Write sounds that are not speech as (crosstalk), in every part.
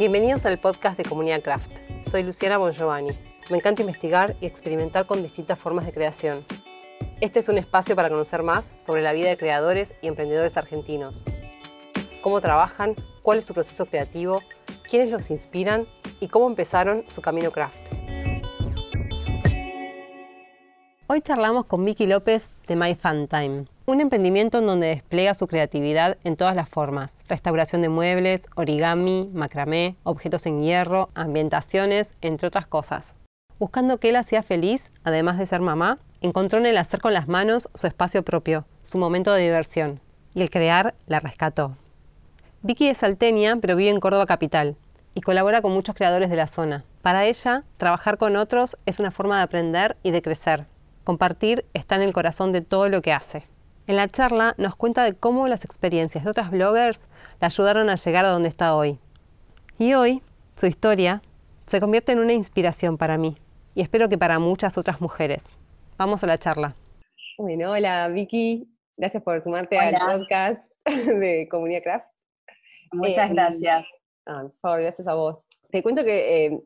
Bienvenidos al podcast de Comunidad Craft. Soy Luciana Bongiovanni. Me encanta investigar y experimentar con distintas formas de creación. Este es un espacio para conocer más sobre la vida de creadores y emprendedores argentinos. Cómo trabajan, cuál es su proceso creativo, quiénes los inspiran y cómo empezaron su camino craft. Hoy charlamos con Vicky López de My Fun Time, un emprendimiento en donde despliega su creatividad en todas las formas. Restauración de muebles, origami, macramé, objetos en hierro, ambientaciones, entre otras cosas. Buscando que él hacía feliz, además de ser mamá, encontró en el hacer con las manos su espacio propio, su momento de diversión. Y el crear la rescató. Vicky es salteña, pero vive en Córdoba capital y colabora con muchos creadores de la zona. Para ella, trabajar con otros es una forma de aprender y de crecer. Compartir está en el corazón de todo lo que hace. En la charla nos cuenta de cómo las experiencias de otras bloggers la ayudaron a llegar a donde está hoy. Y hoy, su historia se convierte en una inspiración para mí y espero que para muchas otras mujeres. Vamos a la charla. Bueno, hola Vicky, gracias por sumarte al podcast (laughs) de Comunidad Craft. Muchas em, gracias. Ah, por favor, gracias a vos. Te cuento que em,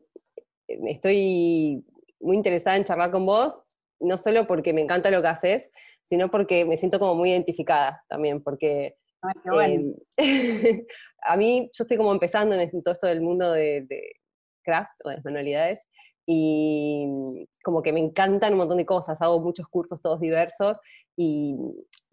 estoy muy interesada en charlar con vos no solo porque me encanta lo que haces, sino porque me siento como muy identificada también, porque em, (laughs) a mí yo estoy como empezando en todo esto del mundo de, craft o de las manualidades y como que me encantan un montón de cosas, hago muchos cursos todos diversos y,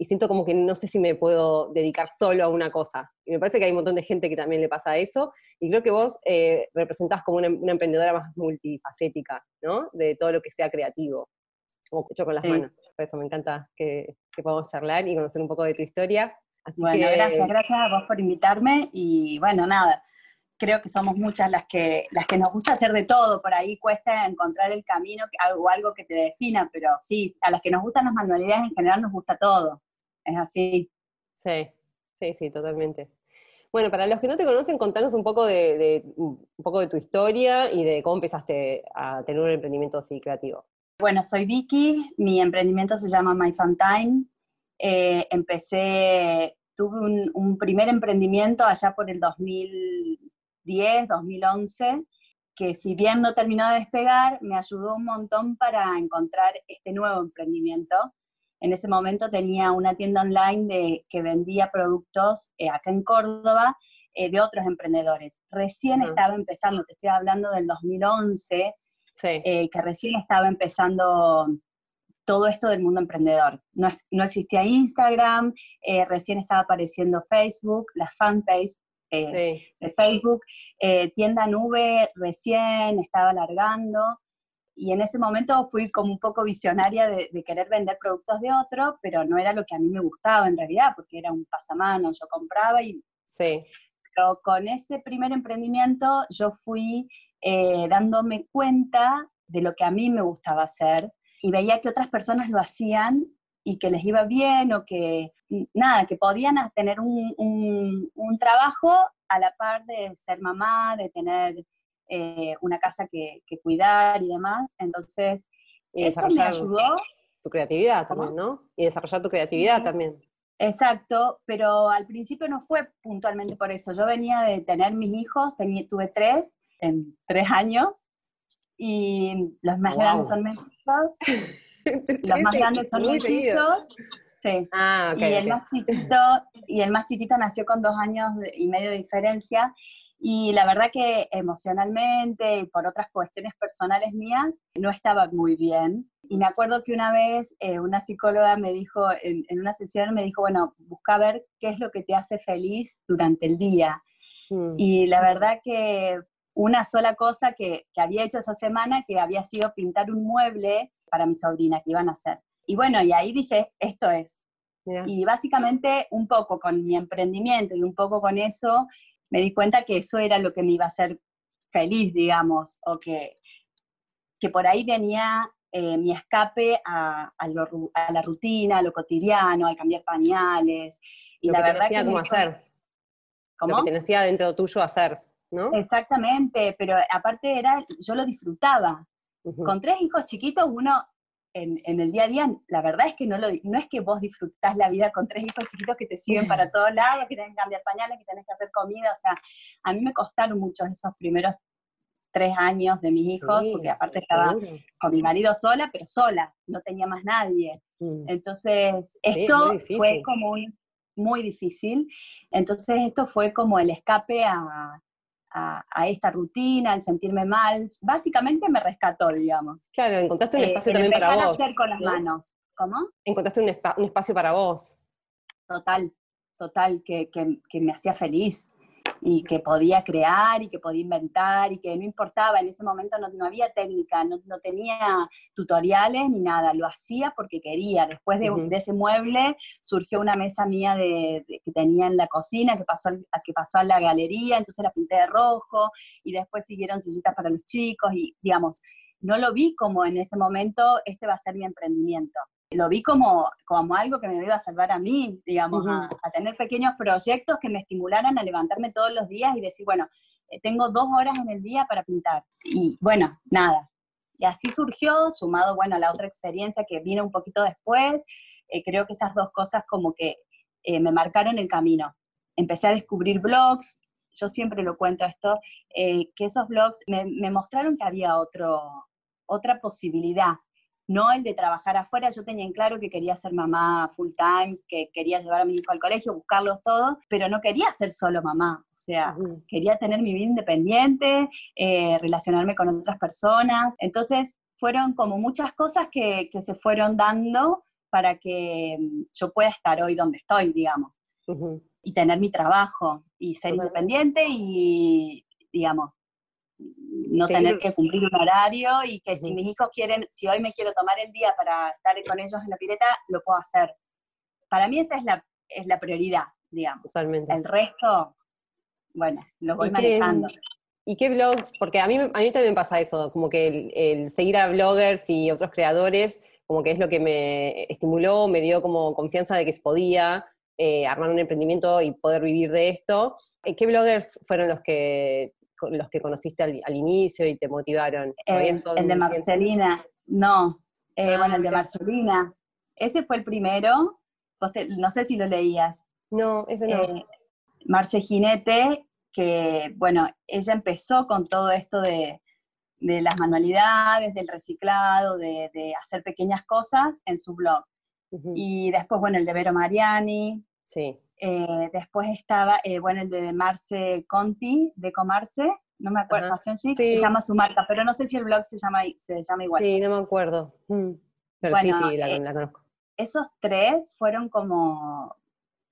siento como que no sé si me puedo dedicar solo a una cosa. Y me parece que hay un montón de gente que también le pasa eso y creo que vos eh, representás como una, una, emprendedora más multifacética, ¿no? De todo lo que sea creativo como hecho con las manos. Por eso me encanta que, podamos charlar y conocer un poco de tu historia. bueno, gracias, gracias a vos por invitarme y bueno, nada, creo que somos muchas las que, las que nos gusta hacer de todo, por ahí cuesta encontrar el camino o algo que te defina, pero sí, a las que nos gustan las manualidades en general nos gusta todo, es así. Sí, sí, sí, totalmente. Bueno, para los que no te conocen, contanos un poco de, un poco de tu historia y de cómo empezaste a tener un emprendimiento así creativo. Bueno, soy Vicky, mi emprendimiento se llama My Fun Time. Eh, empecé, tuve un, primer emprendimiento allá por el 2010, 2011, que si bien no terminó de despegar, me ayudó un montón para encontrar este nuevo emprendimiento. En ese momento tenía una tienda online de, que vendía productos eh, acá en Córdoba eh, de otros emprendedores. Recién estaba empezando, te estoy hablando del 2011, eh, que recién estaba empezando todo esto del mundo emprendedor. No, no existía Instagram, eh, recién estaba apareciendo Facebook, la fanpage eh, de Facebook, tienda nube recién estaba alargando. Y en ese momento fui como un poco visionaria de, querer vender productos de otro, pero no era lo que a mí me gustaba en realidad, porque era un pasamano, yo compraba y... Sí. Pero con ese primer emprendimiento yo fui eh, dándome cuenta de lo que a mí me gustaba hacer y veía que otras personas lo hacían y que les iba bien o que nada, que podían tener un, un, trabajo a la par de ser mamá, de tener eh, una casa que, cuidar y demás. Entonces, eso me ayudó. Tu creatividad también, ¿no? Y desarrollar tu creatividad también. Exacto, pero al principio no fue puntualmente por eso. Yo venía de tener mis hijos, tuve tres, en tres años y los más grandes son mellizos. (laughs) los más grandes son mellizos. Sí. Ah, y, el Más chiquito, y el más chiquito nació con dos años y medio de diferencia. Y la verdad que emocionalmente y por otras cuestiones personales mías no estaba muy bien. Y me acuerdo que una vez eh, una psicóloga me dijo, en, en, una sesión me dijo, bueno, busca ver qué es lo que te hace feliz durante el día. Mm. Y la verdad que una sola cosa que, había hecho esa semana, que había sido pintar un mueble para mi sobrina que iban a hacer. Y bueno, y ahí dije, esto es. Y básicamente un poco con mi emprendimiento y un poco con eso, me di cuenta que eso era lo que me iba a hacer feliz, digamos, o que, que por ahí venía eh, mi escape a, la rutina, a lo cotidiano, al cambiar pañales. Y la verdad que... Como hacer. ¿Cómo? Lo que te dentro tuyo hacer. Exactamente, pero aparte era, yo lo disfrutaba. Con tres hijos chiquitos uno en, el día a día, la verdad es que no, lo, no es que vos disfrutás la vida con tres hijos chiquitos que te siguen para (laughs) todos lados, que tenés que cambiar pañales, que tenés que hacer comida, o sea, a mí me costaron mucho esos primeros tres años de mis hijos, porque aparte estaba con mi marido sola, pero sola, no tenía más nadie. Mm. Entonces, esto fue como un, muy difícil, entonces esto fue como el escape a, a, esta rutina, al sentirme mal, básicamente me rescató, digamos. Claro, encontraste un eh, espacio también para vos. A hacer con las manos. ¿Cómo? Encontraste un, un, espacio para vos. Total, total, que, que, que me hacía feliz y que podía crear y que podía inventar y que no importaba, en ese momento no, no había técnica, no, no, tenía tutoriales ni nada, lo hacía porque quería. Después de, de ese mueble surgió una mesa mía de, que tenía en la cocina que pasó, a, que pasó a la galería, entonces la pinté de rojo y después siguieron sillitas para los chicos y digamos, no lo vi como en ese momento, este va a ser mi emprendimiento lo vi como, como algo que me iba a salvar a mí, digamos, a, tener pequeños proyectos que me estimularan a levantarme todos los días y decir, bueno, eh, tengo dos horas en el día para pintar. Y bueno, nada. Y así surgió, sumado, bueno, a la otra experiencia que vino un poquito después, eh, creo que esas dos cosas como que eh, me marcaron el camino. Empecé a descubrir blogs, yo siempre lo cuento esto, que esos blogs me, me mostraron que había otro, otra posibilidad no el de trabajar afuera. Yo tenía en claro que quería ser mamá full time, que quería llevar a mi hijo al colegio, buscarlos todos, pero no quería ser solo mamá. O sea, quería tener mi vida independiente, eh, relacionarme con otras personas. Entonces, fueron como muchas cosas que, se fueron dando para que mm, yo pueda estar hoy donde estoy, digamos. Y tener mi trabajo y ser independiente y, digamos, no tener que cumplir un horario y que si mis hijos quieren, si hoy me quiero tomar el día para estar con ellos en la pileta, lo puedo hacer. Para mí esa es la, es la prioridad, digamos. Totalmente. El resto, bueno, lo voy manejando. ¿Y qué blogs? Porque a mí, a mí también pasa eso, como que el, seguir a bloggers y otros creadores, como que es lo que me estimuló, me dio como confianza de que se podía eh, armar un emprendimiento y poder vivir de esto. Eh, ¿Qué bloggers fueron los que los que conociste al, inicio y te motivaron? el de Marcelina, no. Eh, bueno, el de ah, Marcelina. Ese fue el primero. no sé si lo leías. No, ese no. Eh, Marce Ginete, que, bueno, ella empezó con todo esto de, las manualidades, del reciclado, de, hacer pequeñas cosas en su blog. Y después, bueno, el de Vero Mariani. Sí. Eh, después estaba, eh, bueno, el de Marce Conti, de Comarse, no me acuerdo, Fashion Chic, se llama su marca, pero no sé si el blog se llama, se llama igual. Sí, no me acuerdo. Mm. Pero sí, sí, eh, la, conozco. Esos tres fueron como,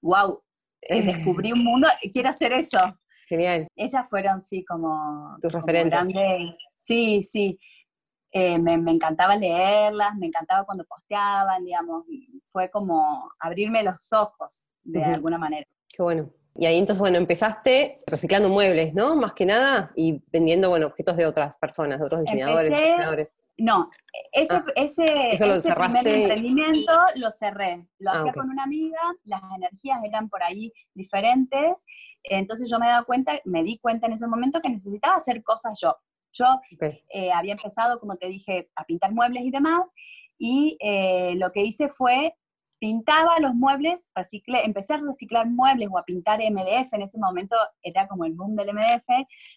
wow, (laughs) descubrí un mundo, quiero hacer eso. Genial. Ellas fueron, sí, como... Tus referentes. Grandes, sí, sí. me, me, encantaba leerlas, me encantaba cuando posteaban, digamos, fue como abrirme los ojos de alguna manera. Qué bueno. Y ahí entonces, bueno, empezaste reciclando muebles, ¿no? Más que nada, y vendiendo, bueno, objetos de otras personas, de otros diseñadores, No, ese, ah, ese, primer emprendimiento lo cerré. Lo ah, hacía con una amiga, las energías eran por ahí diferentes, entonces yo me daba cuenta, me di cuenta en ese momento que necesitaba hacer cosas yo. Yo eh, había empezado, como te dije, a pintar muebles y demás, y eh, lo que hice fue pintaba los muebles, empecé a reciclar muebles o a pintar MDF, en ese momento era como el boom del MDF,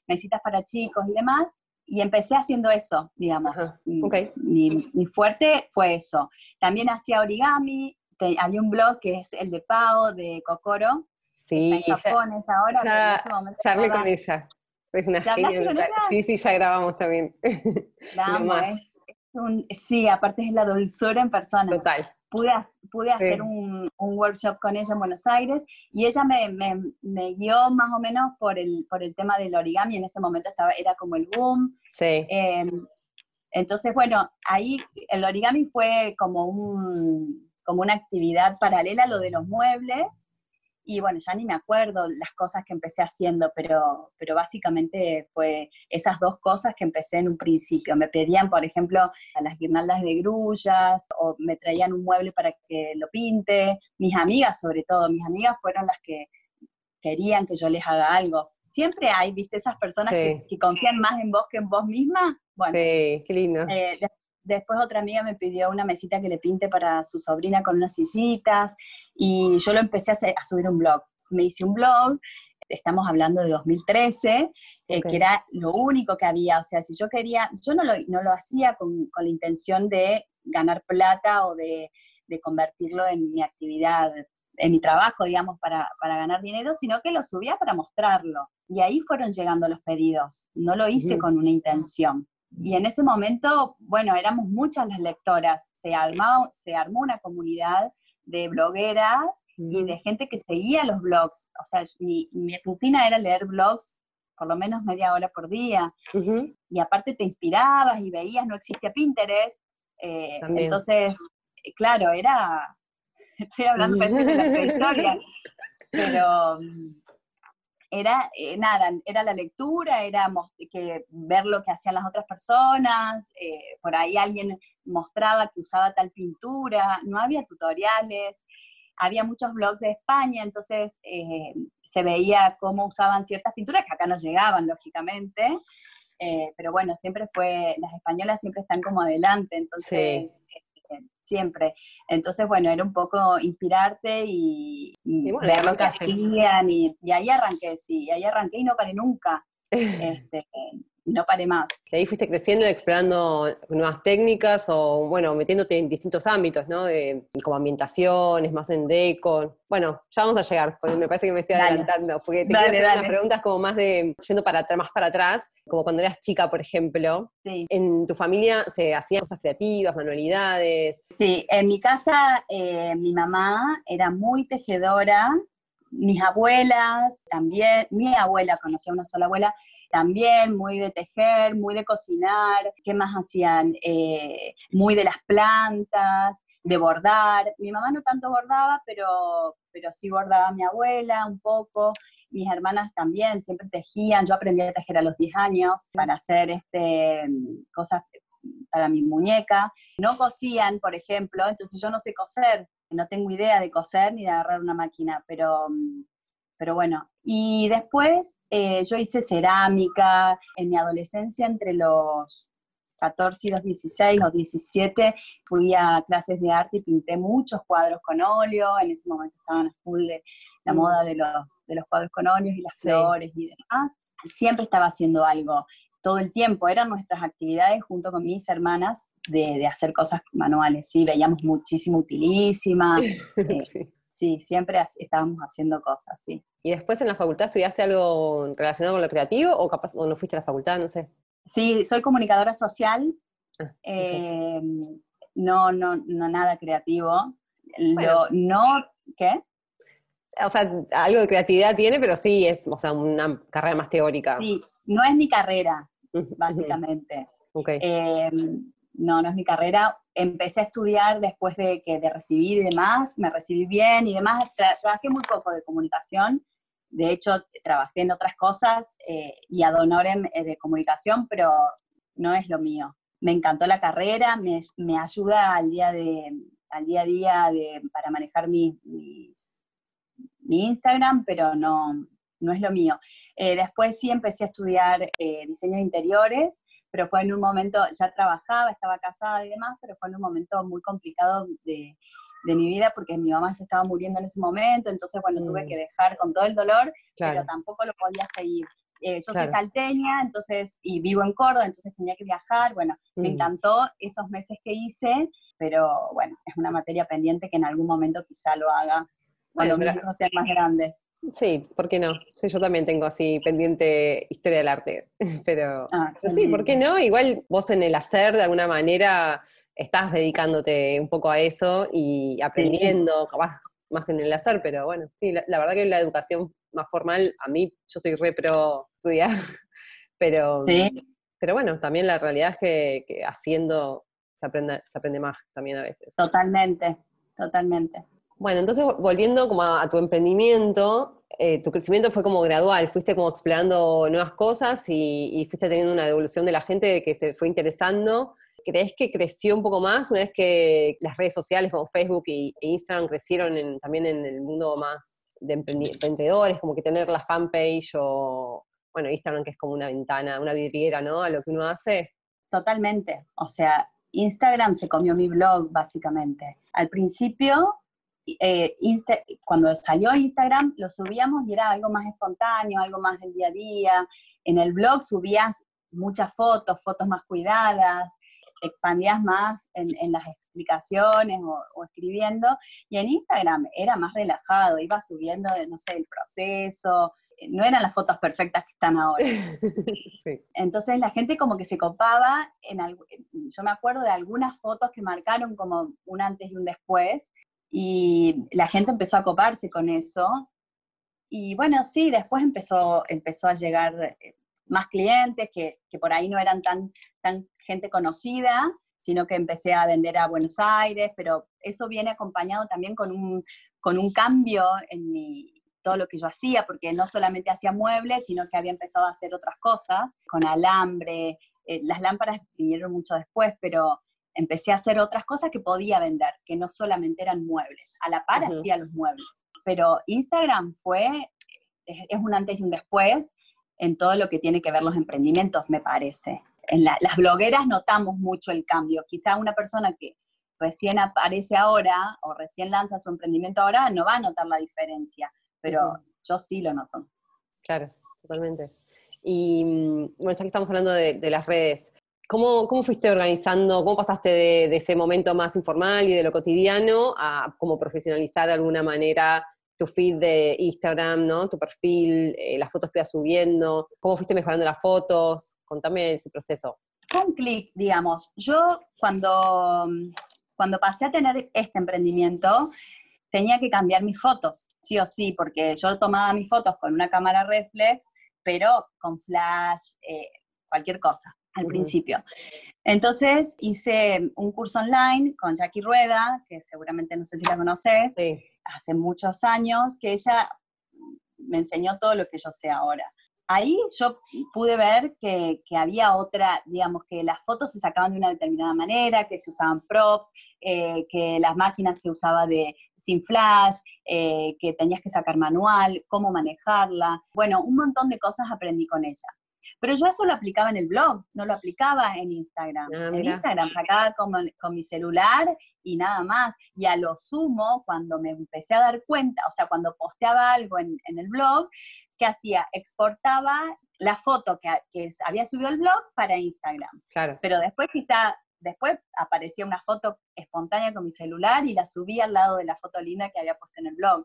mesitas para chicos y demás, y empecé haciendo eso, digamos. mi, fuerte fue eso. También hacía origami, había un blog que es el de Pau, de Kokoro, sí, en ahora, ya, en con ella. Es una genia. Sí, sí, ya grabamos también. (laughs) sí, aparte es la dulzura en persona. Total pude, hacer un, workshop con ella en Buenos Aires y ella me, guió más o menos por el, por el tema del origami, en ese momento estaba, era como el boom. Sí. Em, entonces, bueno, ahí el origami fue como, un, como una actividad paralela a lo de los muebles y bueno, ya ni me acuerdo las cosas que empecé haciendo, pero, pero básicamente fue esas dos cosas que empecé en un principio. Me pedían, por ejemplo, a las guirnaldas de grullas o me traían un mueble para que lo pinte. Mis amigas, sobre todo, mis amigas fueron las que querían que yo les haga algo. Siempre hay, viste, esas personas que, confían más en vos que en vos misma. Bueno, sí, qué lindo. Eh, después otra amiga me pidió una mesita que le pinte para su sobrina con unas sillitas y yo lo empecé a, subir un blog. Me hice un blog, estamos hablando de 2013, eh, que era lo único que había. O sea, si yo quería, yo no lo, no lo hacía con, con la intención de ganar plata o de, de convertirlo en mi actividad en mi trabajo, digamos, para, para, ganar dinero, sino que lo subía para mostrarlo. Y ahí fueron llegando los pedidos. No lo hice con una intención. Y en ese momento, bueno, éramos muchas las lectoras. Se armó, se armó una comunidad de blogueras y de gente que seguía los blogs. O sea, mi, mi, rutina era leer blogs por lo menos media hora por día. Y aparte te inspirabas y veías, no existía Pinterest. Eh, entonces, claro, era (laughs) estoy hablando de la prehistoria, (laughs) pero mm, era eh, nada, era la lectura, era que ver lo que hacían las otras personas, eh, por ahí alguien mostraba que usaba tal pintura, no había tutoriales, había muchos blogs de España, entonces eh, se veía cómo usaban ciertas pinturas que acá no llegaban, lógicamente, pero bueno, siempre fue, las españolas siempre están como adelante, entonces siempre. Entonces, bueno, era un poco inspirarte y, ver lo que hacían y, y, ahí arranqué, sí, ahí arranqué y no paré nunca. (laughs) este, no paré más. De ahí fuiste creciendo, explorando nuevas técnicas o, bueno, metiéndote en distintos ámbitos, ¿no? De, como ambientaciones, más en deco. Bueno, ya vamos a llegar, porque me parece que me estoy adelantando, porque te quiero hacer unas preguntas como más de, yendo para, más para atrás, como cuando eras chica, por ejemplo. Sí. ¿En tu familia se hacían cosas creativas, manualidades? Sí, en mi casa eh, mi mamá era muy tejedora, mis abuelas también, mi abuela, conocía una sola abuela, también, muy de tejer, muy de cocinar, ¿qué más hacían? Eh, muy de las plantas, de bordar. Mi mamá no tanto bordaba, pero, pero sí bordaba mi abuela un poco. Mis hermanas también siempre tejían. Yo aprendí a tejer a los 10 años para hacer este, cosas para mi muñeca. No cosían, por ejemplo, entonces yo no sé coser, no tengo idea de coser ni de agarrar una máquina, pero pero bueno. Y después eh, yo hice cerámica en mi adolescencia, entre los 14 y los 16 o 17, fui a clases de arte y pinté muchos cuadros con óleo. En ese momento estaban a full de la mm. moda de los, de los cuadros con óleo y las flores y demás. Siempre estaba haciendo algo todo el tiempo. Eran nuestras actividades junto con mis hermanas de, de hacer cosas manuales. Sí, veíamos muchísimo utilísima. (laughs) Eh, sí, siempre estábamos haciendo cosas, sí. ¿Y después en la facultad estudiaste algo relacionado con lo creativo o capaz no fuiste a la facultad, no sé? Sí, soy comunicadora social, ah, em, no, no, no nada creativo. no, ¿qué? O sea, algo de creatividad tiene, pero sí es, o sea, una carrera más teórica. Sí, no es mi carrera, básicamente. Okay. Em, no, no es mi carrera. Empecé a estudiar después de que de recibir y demás, me recibí bien y demás. trabajé muy poco de comunicación. De hecho, trabajé en otras cosas eh, y ad honorem eh, de comunicación, pero no es lo mío. Me encantó la carrera, me, ayuda al día, de, al día a día de, para manejar mi, mi Instagram, pero no, no es lo mío. Eh, después sí empecé a estudiar diseño de interiores pero fue en un momento, ya trabajaba, estaba casada y demás, pero fue en un momento muy complicado de, de mi vida porque mi mamá se estaba muriendo en ese momento, entonces bueno, tuve mm. que dejar con todo el dolor, pero tampoco lo podía seguir. Eh, yo soy salteña, entonces, y vivo en Córdoba, entonces tenía que viajar, bueno, me mm. encantó esos meses que hice, pero bueno, es una materia pendiente que en algún momento quizá lo haga cuando mis hijos sean más grandes. Sí, ¿por qué no? Sí, yo también tengo así pendiente historia del arte, (laughs) pero, ah, sí, ¿por qué no? Igual vos en el hacer de alguna manera estás dedicándote un poco a eso y aprendiendo, capaz más en el hacer, pero bueno, sí, la, verdad que la educación más formal, a mí, yo soy re pro estudiar, (laughs) pero, pero bueno, también la realidad es que, que haciendo se aprende, se aprende más también a veces. Totalmente, totalmente. Bueno, entonces volviendo como a, tu emprendimiento, eh, tu crecimiento fue como gradual, fuiste como explorando nuevas cosas y, fuiste teniendo una devolución de la gente que se fue interesando. ¿Crees que creció un poco más una vez que las redes sociales como Facebook e Instagram crecieron también en el mundo más de emprendedores, como que tener la fanpage o, bueno, Instagram que es como una ventana, una vidriera, ¿no? A lo que uno hace. Totalmente. O sea, Instagram se comió mi blog, básicamente. Al principio, eh, cuando salió Instagram, lo subíamos y era algo más espontáneo, algo más del día a día. En el blog subías muchas fotos, fotos más cuidadas, expandías más en, las explicaciones o, escribiendo, y en Instagram era más relajado, iba subiendo, no sé, el proceso, no eran las fotos perfectas que están ahora. (laughs) Entonces la gente como que se copaba, en yo me acuerdo de algunas fotos que marcaron como un antes y un después, y la gente empezó a coparse con eso. Y bueno, sí, después empezó, empezó a llegar eh, más clientes que, por ahí no eran tan, tan gente conocida, sino que empecé a vender a Buenos Aires, pero eso viene acompañado también con un, con un cambio en mi, todo lo que yo hacía, porque no solamente hacía muebles, sino que había empezado a hacer otras cosas, con alambre, eh, las lámparas vinieron mucho después, pero empecé a hacer otras cosas que podía vender, que no solamente eran muebles, a la par hacía los muebles, pero Instagram fue, es, es un antes y un después, en todo lo que tiene que ver los emprendimientos, me parece. En las blogueras notamos mucho el cambio. Quizá una persona que recién aparece ahora o recién lanza su emprendimiento ahora no va a notar la diferencia, pero yo sí lo noto. Claro, totalmente. Y mm, bueno, ya que estamos hablando de, las redes, ¿cómo, ¿cómo, fuiste organizando, cómo pasaste de, ese momento más informal y de lo cotidiano a como profesionalizar de alguna manera tu feed de Instagram, ¿no? Tu perfil, eh, las fotos que ibas subiendo, cómo fuiste mejorando las fotos, contame ese proceso. Con clic, digamos. Yo cuando, cuando pasé a tener este emprendimiento, tenía que cambiar mis fotos, sí o sí, porque yo tomaba mis fotos con una cámara reflex, pero con flash, eh, cualquier cosa al principio. Entonces hice un curso online con Jackie Rueda, que seguramente no sé si la conoces, hace muchos años, que ella me enseñó todo lo que yo sé ahora. Ahí yo pude ver que, había otra, digamos, que las fotos se sacaban de una determinada manera, que se usaban props, eh, que las máquinas se usaba de sin flash, eh, que tenías que sacar manual, cómo manejarla. Bueno, un montón de cosas aprendí con ella. Pero yo eso lo aplicaba en el blog, no lo aplicaba en Instagram. Ah, en Instagram sacaba con, con, mi celular y nada más. Y a lo sumo, cuando me empecé a dar cuenta, o sea, cuando posteaba algo en, el blog, ¿qué hacía? Exportaba la foto que, que, había subido el blog para Instagram. Claro. Pero después quizá, después aparecía una foto espontánea con mi celular y la subía al lado de la foto linda que había puesto en el blog.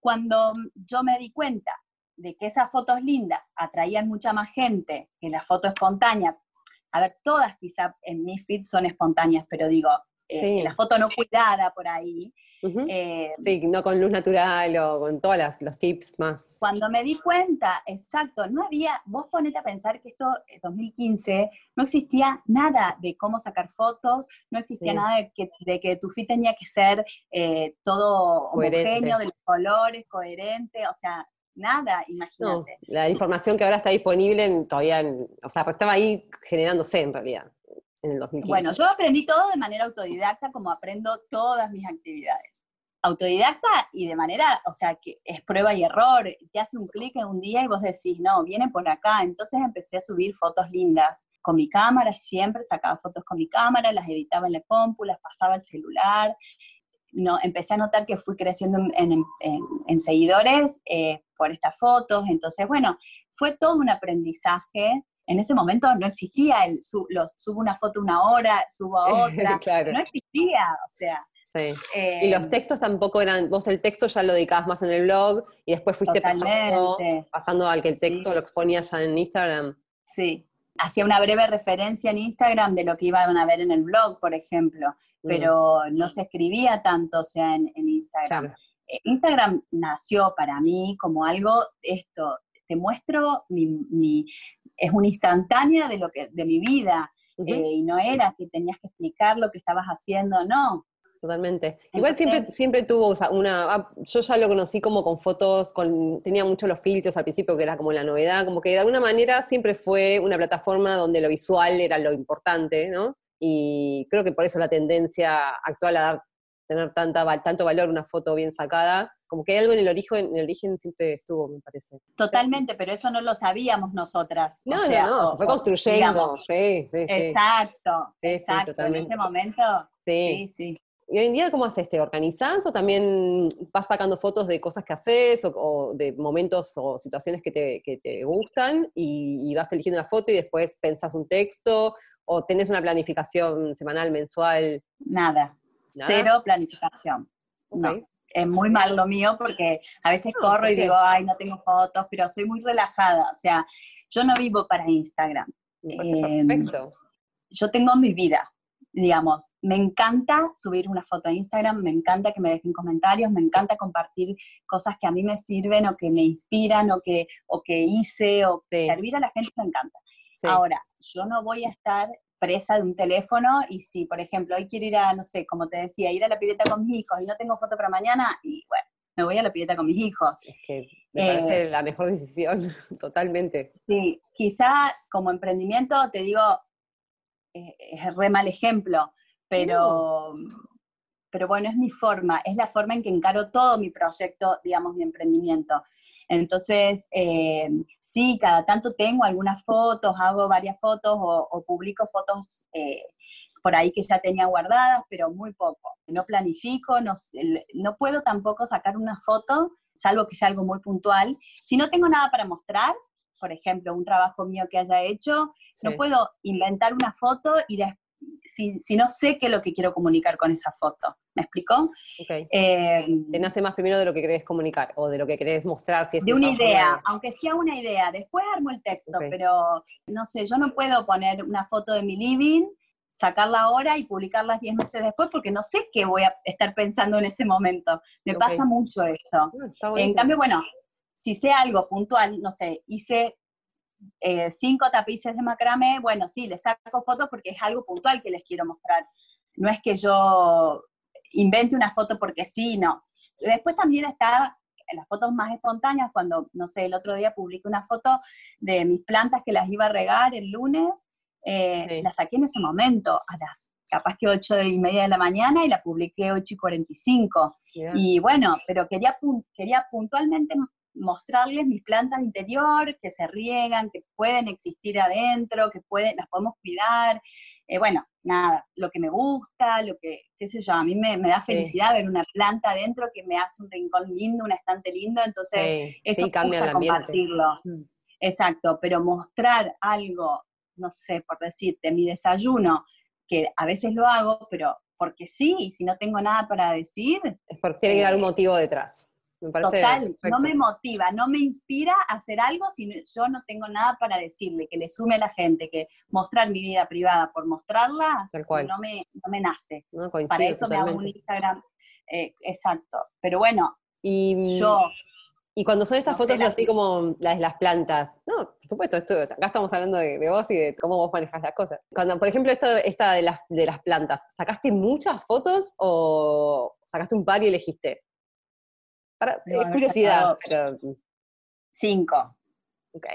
Cuando yo me di cuenta de que esas fotos lindas atraían mucha más gente que la foto espontánea. A ver, todas quizá en mi feed son espontáneas, pero digo, eh, la foto no cuidada por ahí. Eh, sí, no con luz natural o con todos los tips más. Cuando me di cuenta, exacto, no había, vos ponete a pensar que esto, 2015, no existía nada de cómo sacar fotos, no existía nada de que, de que, tu feed tenía que ser eh, todo homogéneo, de los colores, coherente, o sea, nada, imagínate. la información que ahora está disponible en, todavía, o sea, estaba ahí generándose en realidad, en el 2015. Bueno, yo aprendí todo de manera autodidacta, como aprendo todas mis actividades. Autodidacta y de manera, o sea, que es prueba y error. Te hace un clic en un día y vos decís, no, viene por acá. Entonces empecé a subir fotos lindas con mi cámara, siempre sacaba fotos con mi cámara, las editaba en la compu, las pasaba al celular no, empecé a notar que fui creciendo en, seguidores eh, por estas fotos. Entonces, bueno, fue todo un aprendizaje. En ese momento no existía el subo una foto una hora, subo a (laughs) otra. No existía, o sea. Sí. y los eh, textos tampoco eran, vos el texto ya lo dedicabas más en el blog y después fuiste pasando, pasando, al que el texto lo exponía ya en Instagram. Sí, hacía una breve referencia en Instagram de lo que iban a ver en el blog, por ejemplo, pero no se escribía tanto, o sea, en, Instagram. Eh, Instagram nació para mí como algo, esto, te muestro mi, es una instantánea de lo que, de mi vida, eh, y no era que tenías que explicar lo que estabas haciendo, no, Totalmente. Igual siempre, siempre tuvo una, ah, yo ya lo conocí como con fotos, con, tenía mucho los filtros al principio, que era como la novedad, como que de alguna manera siempre fue una plataforma donde lo visual era lo importante, ¿no? Y creo que por eso la tendencia actual a dar, tener tanta, tanto valor una foto bien sacada como que algo en el origen, en el origen siempre estuvo, me parece. Totalmente, pero eso no lo sabíamos nosotras. No, no, no, se fue construyendo, sí, sí, Exacto, exacto, en ese momento, sí, sí. ¿Y hoy en día cómo haces? ¿Te organizás o también vas sacando fotos de cosas que haces o, de momentos o situaciones que te, gustan y, vas eligiendo la foto y después pensás un texto o tenés una planificación semanal, mensual? Nada, cero planificación. No, es muy mal lo mío porque a veces corro y digo, ay, no tengo fotos, pero soy muy relajada, o sea, yo no vivo para Instagram. Em, perfecto. Yo tengo mi vida, digamos, me encanta subir una foto a Instagram, me encanta que me dejen comentarios, me encanta compartir cosas que a mí me sirven o que me inspiran o que, o que hice o servir a la gente me encanta. Ahora, yo no voy a estar presa de un teléfono y si, por ejemplo, hoy quiero ir a, no sé, como te decía, ir a la pileta con mis hijos y no tengo foto para mañana, y bueno, me voy a la pileta con mis hijos. Es que me parece eh, la mejor decisión, (laughs) totalmente. Sí, quizá como emprendimiento, te digo, eh, es re mal ejemplo, pero, pero bueno, es mi forma, es la forma en que encaro todo mi proyecto, digamos, mi emprendimiento. Entonces, eh, sí, cada tanto tengo algunas fotos, hago varias fotos o, publico fotos eh, por ahí que ya tenía guardadas, pero muy poco. No planifico, no, no puedo tampoco sacar una foto, salvo que sea algo muy puntual. Si no tengo nada para mostrar, por ejemplo, un trabajo mío que haya hecho, no puedo inventar una foto y si, no sé qué es lo que quiero comunicar con esa foto. ¿Me explicó? Okay. Eh, Te nace más primero de lo que querés comunicar o de lo que querés mostrar. Si es de una idea, aunque sea una idea. Después armo el texto, pero no sé, yo no puedo poner una foto de mi living, sacarla ahora y publicarla 10 meses después porque no sé qué voy a estar pensando en ese momento. Me pasa mucho eso. Ah, en cambio, bueno, si sé algo puntual, no sé, hice eh, cinco tapices de macramé, bueno, sí, les saco fotos porque es algo puntual que les quiero mostrar. No es que yo invente una foto porque sí, no. Después también está las fotos más espontáneas, cuando, no sé, el otro día publiqué una foto de mis plantas que las iba a regar el lunes, eh, la saqué en ese momento, a las capaz que ocho y media de la mañana y la publiqué 8 y 45. Y bueno, pero quería, quería puntualmente mostrarles mis plantas de interior, que se riegan, que pueden existir adentro, que pueden, las podemos cuidar. Eh, bueno, nada, lo que me gusta, lo que, qué sé yo, a mí me, da felicidad ver una planta adentro que me hace un rincón lindo, un estante lindo, entonces eso sí, cambia compartirlo. Mm. Exacto, pero mostrar algo, no sé, por decirte, mi desayuno, que a veces lo hago, pero porque sí, y si no tengo nada para decir. Es porque tiene que haber un eh, motivo detrás. Total, no me motiva, no me inspira a hacer algo si yo no tengo nada para decirle, que le sume a la gente, que mostrar mi vida privada por mostrarla, No, me, no me nace. para eso me hago un Instagram, eh, exacto. Pero bueno, y, yo... Y cuando son estas fotos así como las de las plantas, no, por supuesto, esto, acá estamos hablando de, vos y de cómo vos manejas las cosas. Cuando, por ejemplo, esto, esta de las, de las plantas, ¿sacaste muchas fotos o sacaste un par y elegiste? Para, curiosidad. Mm. Cinco.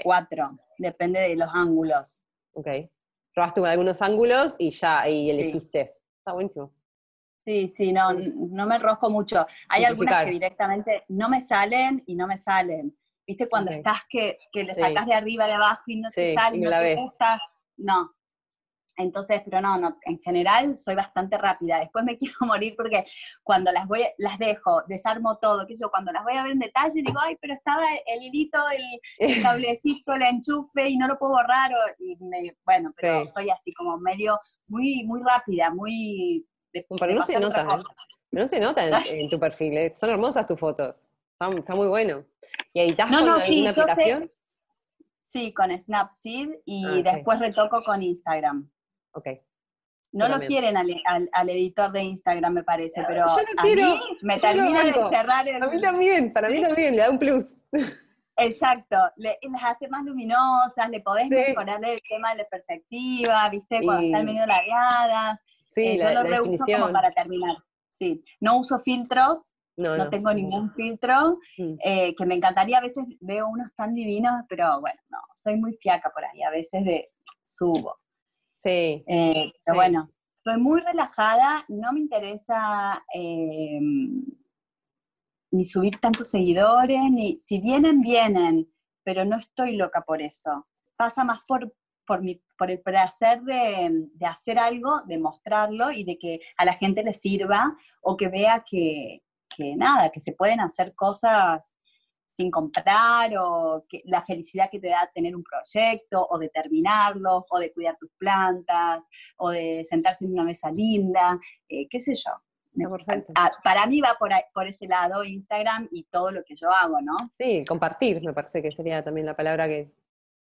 Cuatro. Depende de los ángulos. Ok. Probaste algunos ángulos y ya, y elegiste. Está buenísimo. Sí, sí, no, no me rosco mucho. Hay algunas que directamente no me salen y no me salen. ¿Viste cuando estás que, que le sacas de arriba, de abajo y no te sale, no, no te gusta? No, entonces, pero no, no, en general soy bastante rápida. Después me (laughs) quiero morir porque cuando las voy, las dejo, desarmo todo, que yo cuando las voy a ver en detalle digo, ay, pero estaba el hilito, el, (laughs) cablecito, el enchufe y no lo puedo borrar. y bueno, pero soy así como medio, muy, muy rápida, muy... pero no se nota, no se nota en, tu perfil, eh, son hermosas tus fotos. Está, muy bueno. ¿Y editas no, con no, sí, aplicación? Sí, con Snapseed y ah, después retoco con Instagram. Ok. No lo quieren al, al, editor de Instagram, me parece, pero a mí me termina de cerrar el... A mí también, para mí también, le da un plus. (laughs) Exacto, le, las hace más luminosas, le podés mejorar el tema de la perspectiva, ¿viste? Cuando está medio ladeada. Sí, eh, yo lo reuso como para terminar. Sí, no uso filtros, no, tengo ningún filtro, mm. eh, que me encantaría, a veces veo unos tan divinos, pero bueno, no, soy muy fiaca por ahí, a veces de subo. Sí. Eh, pero bueno, soy muy relajada, no me interesa, eh, ni subir tantos seguidores, ni si vienen, vienen, pero no estoy loca por eso. Pasa más por, por, mi, por el placer de, de, hacer algo, de mostrarlo y de que a la gente le sirva o que vea que, que nada, que se pueden hacer cosas sin comprar o que, la felicidad que te da tener un proyecto o de terminarlo o de cuidar tus plantas o de sentarse en una mesa linda, eh, qué sé yo. Ah, para mí va por, por ese lado Instagram y todo lo que yo hago, ¿no? Sí, compartir, me parece que sería también la palabra que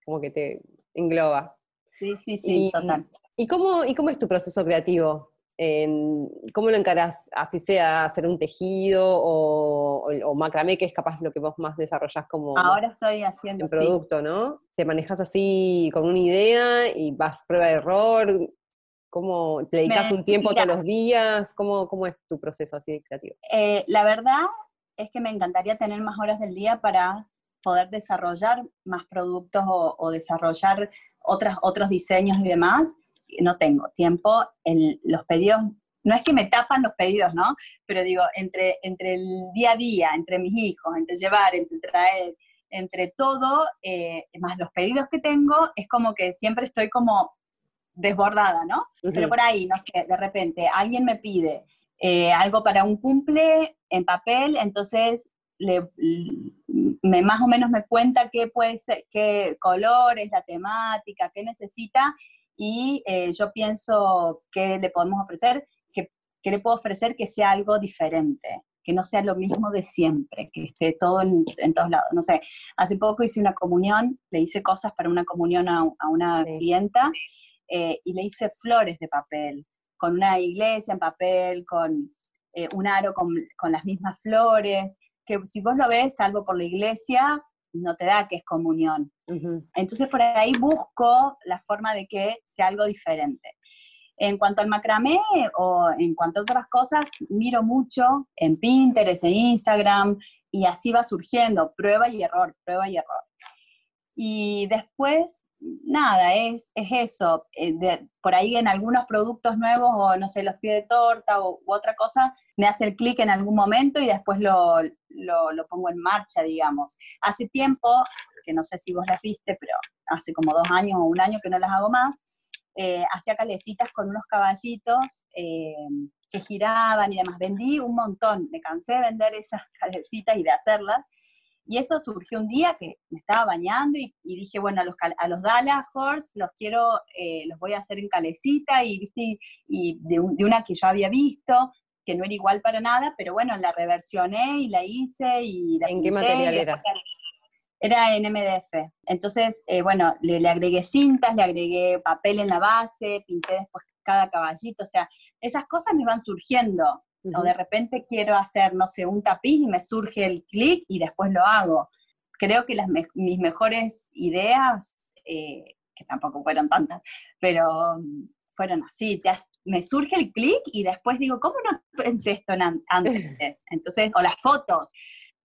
como que te engloba. Sí, sí, sí, total. ¿y cómo, ¿Y cómo es tu proceso creativo? ¿Cómo lo encarás? Así sea hacer un tejido o, o, macramé, que es capaz lo que vos más desarrollás como Ahora estoy haciendo, producto, ¿no? ¿Te manejas así con una idea y vas prueba de error? ¿Cómo te dedicas un tiempo todos los días? ¿Cómo, ¿Cómo, es tu proceso así creativo? Eh, la verdad es que me encantaría tener más horas del día para poder desarrollar más productos o, o desarrollar otras, otros diseños y demás no tengo tiempo, en los pedidos, no es que me tapan los pedidos, ¿no? Pero digo, entre, entre el día a día, entre mis hijos, entre llevar, entre traer, entre todo, eh, más los pedidos que tengo, es como que siempre estoy como desbordada, ¿no? Pero por ahí, no sé, de repente alguien me pide eh, algo para un cumple en papel, entonces le, me, más o menos me cuenta qué puede ser, qué colores, la temática, qué necesita, y eh, yo pienso que le podemos ofrecer, que, le puedo ofrecer que sea algo diferente, que no sea lo mismo de siempre, que esté todo en, todos lados. No sé, hace poco hice una comunión, le hice cosas para una comunión a, una clienta eh, y le hice flores de papel, con una iglesia en papel, con eh, un aro con, con las mismas flores, que si vos lo ves, salvo por la iglesia, no te da que es comunión. Entonces por ahí busco la forma de que sea algo diferente. En cuanto al macramé o en cuanto a otras cosas, miro mucho en Pinterest, en Instagram, y así va surgiendo, prueba y error, prueba y error. Y después nada, es, es eso. Eh, por ahí en algunos productos nuevos, o no sé, los pies de torta o, u otra cosa, me hace el clic en algún momento y después lo, lo, pongo en marcha, digamos. Hace tiempo, que no sé si vos las viste, pero hace como dos años o un año que no las hago más, eh, hacía calecitas con unos caballitos eh, que giraban y demás. Vendí un montón, me cansé de vender esas (laughs) calecitas y de hacerlas. Y eso surgió un día que me estaba bañando y, dije, bueno, a los, a los Dallas Horse los quiero, eh, los voy a hacer en calecita y, ¿viste? y de, una que yo había visto, que no era igual para nada, pero bueno, la reversioné y la hice y la ¿En qué material era? Era en MDF. Entonces, eh, bueno, le, le agregué cintas, le agregué papel en la base, pinté después cada caballito, o sea, esas cosas me van surgiendo. O de repente quiero hacer, no sé, un tapiz y me surge el clic y después lo hago. Creo que las mis mejores ideas, eh, que tampoco fueron tantas, pero mm, fueron así, me surge el clic y después digo, ¿cómo no pensé esto antes? (laughs) Entonces, o las fotos.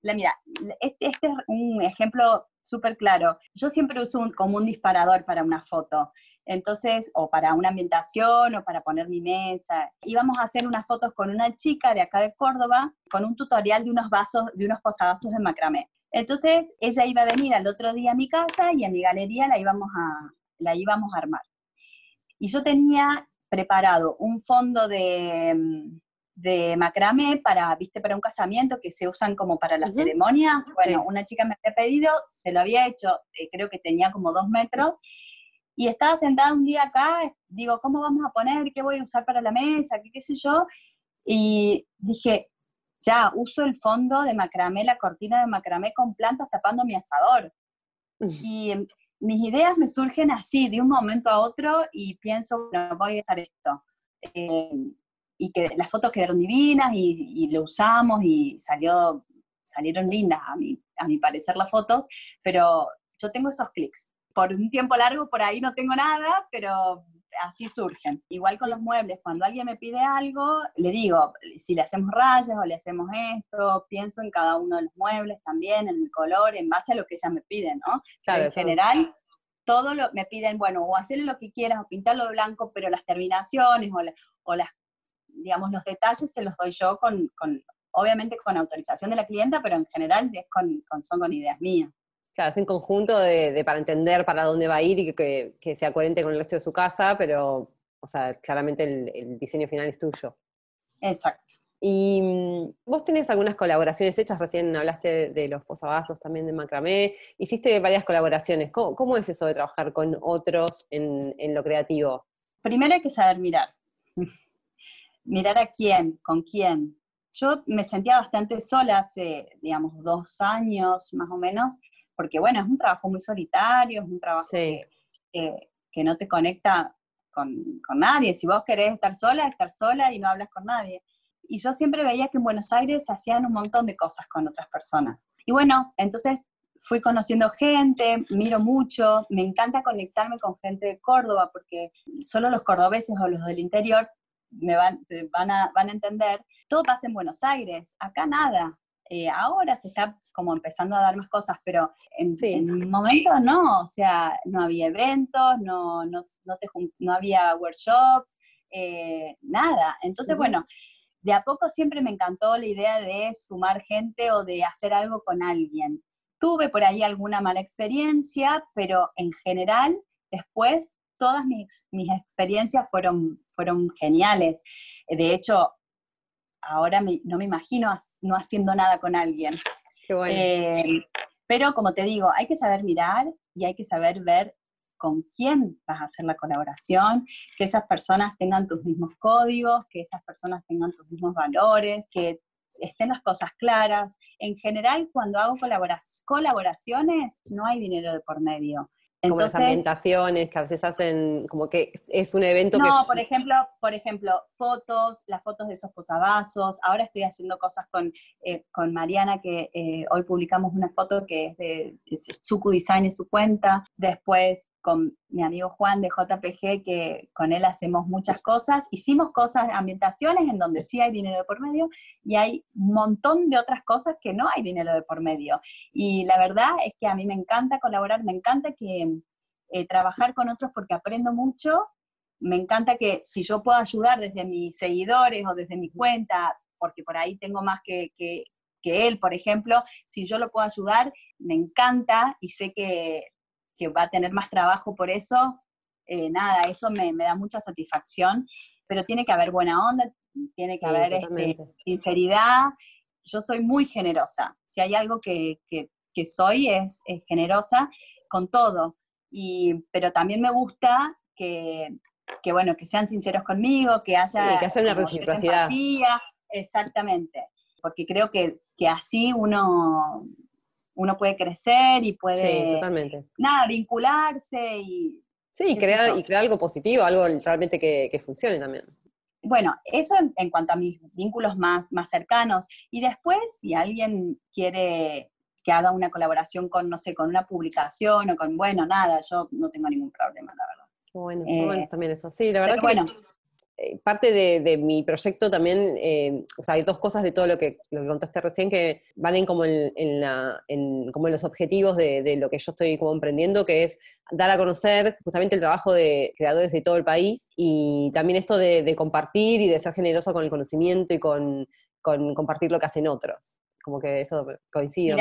La, mira, este, este es un ejemplo súper claro. Yo siempre uso como un disparador para una foto. Entonces, o para una ambientación o para poner mi mesa. Íbamos a hacer unas fotos con una chica de acá de Córdoba con un tutorial de unos vasos, de unos posavasos de macramé. Entonces, ella iba a venir al otro día a mi casa y en mi galería la íbamos a, la íbamos a armar. Y yo tenía preparado un fondo de, de macramé para, viste, para un casamiento que se usan como para las ceremonias. Bueno, una chica me había pedido, se lo había hecho, eh, creo que tenía como dos metros, y estaba sentada un día acá, digo, ¿cómo vamos a poner? ¿Qué voy a usar para la mesa? ¿Qué, qué sé yo? Y dije, ya, uso el fondo de macramé, la cortina de macramé con plantas tapando mi asador. Y em, mis ideas me surgen así, de un momento a otro, y pienso, bueno, voy a usar esto. Em, y que las fotos quedaron divinas y, y, lo usamos y salió, salieron lindas a mi, a mi parecer las fotos, pero yo tengo esos clics por un tiempo largo por ahí no tengo nada, pero así surgen. Igual con los muebles, cuando alguien me pide algo, le digo, si le hacemos rayas o le hacemos esto, pienso en cada uno de los muebles también, en el color, en base a lo que ella me pide, ¿no? Claro, en general, todo lo, me piden, bueno, o hacerle lo que quieras, o pintarlo de blanco, pero las terminaciones o, o las, digamos, los detalles se los doy yo con, con obviamente con autorización de la clienta, pero en general es con, son con ideas mías. Claro, es en conjunto de, para entender para dónde va a ir y que, sea coherente con el resto de su casa, pero, o sea, claramente el diseño final es tuyo. Exacto. Y mm, vos tenés algunas colaboraciones hechas, recién hablaste de, los posavasos también de macramé, hiciste varias colaboraciones. ¿Cómo, es eso de trabajar con otros en, lo creativo? Primero hay que saber mirar. (laughs) mirar a quién, con quién. Yo me sentía bastante sola hace, digamos, dos años más o menos, porque bueno, es un trabajo muy solitario, es un trabajo que, no te conecta con, con nadie. Si vos querés estar sola, estar sola y no hablas con nadie y yo siempre veía que en Buenos Aires se hacían un montón de cosas con otras personas. Y bueno, entonces fui conociendo gente, miro mucho, me encanta conectarme con gente de Córdoba, porque solo los cordobeses o los del interior me van, van, a, van a entender, todo pasa en Buenos Aires, acá nada. Eh, ahora se está como empezando a dar más cosas, pero en, un momento no, o sea, no había eventos, no, no, no, te, no había workshops, eh, nada. Entonces, bueno, de a poco siempre me encantó la idea de sumar gente o de hacer algo con alguien. Tuve por ahí alguna mala experiencia, pero en general después todas mis, experiencias fueron, fueron geniales. De hecho, ahora no me imagino no haciendo nada con alguien. Eh, pero como te digo, hay que saber mirar y hay que saber ver con quién vas a hacer la colaboración, que esas personas tengan tus mismos códigos, que esas personas tengan tus mismos valores, que estén las cosas claras. En general, cuando hago colaboraciones, no hay dinero de por medio. Entonces, como las ambientaciones que a veces hacen, como que es un evento no, que... No, por ejemplo, por ejemplo, fotos, las fotos de esos posavasos. Ahora estoy haciendo cosas con, eh, con Mariana, que eh, hoy publicamos una foto que es de, Suku Design y su cuenta. Después con mi amigo Juan de JPG, que con él hacemos muchas cosas. Hicimos cosas, ambientaciones en donde sí hay dinero de por medio y hay un montón de otras cosas que no hay dinero de por medio. Y la verdad es que a mí me encanta colaborar, me encanta que eh, trabajar con otros porque aprendo mucho. Me encanta que si yo puedo ayudar desde mis seguidores o desde mi cuenta, porque por ahí tengo más que, que, que él, por ejemplo, si yo lo puedo ayudar, me encanta y sé que que va a tener más trabajo por eso, eh, nada, eso me, da mucha satisfacción, pero tiene que haber buena onda, tiene que haber este, sinceridad. Yo soy muy generosa, si hay algo que, soy es, generosa con todo, y, pero también me gusta que, bueno, que sean sinceros conmigo, que haya, que haya una reciprocidad. Exactamente, porque creo que, que así uno uno puede crecer y puede, nada, vincularse y... Sí, y crear, y crear algo positivo, algo realmente que, funcione también. Bueno, eso en, cuanto a mis vínculos más, más cercanos. Y después, si alguien quiere que haga una colaboración con, no sé, con una publicación o con, bueno, nada, yo no tengo ningún problema, la verdad. Bueno, bueno eh, también eso. Sí, la verdad que bueno, parte de, mi proyecto también, eh, o sea, hay dos cosas de todo lo que, lo que contaste recién que van en como en, la, como en los objetivos de, lo que yo estoy como emprendiendo, que es dar a conocer justamente el trabajo de creadores de todo el país y también esto de, compartir y de ser generoso con el conocimiento y con, compartir lo que hacen otros. Como que eso coincide.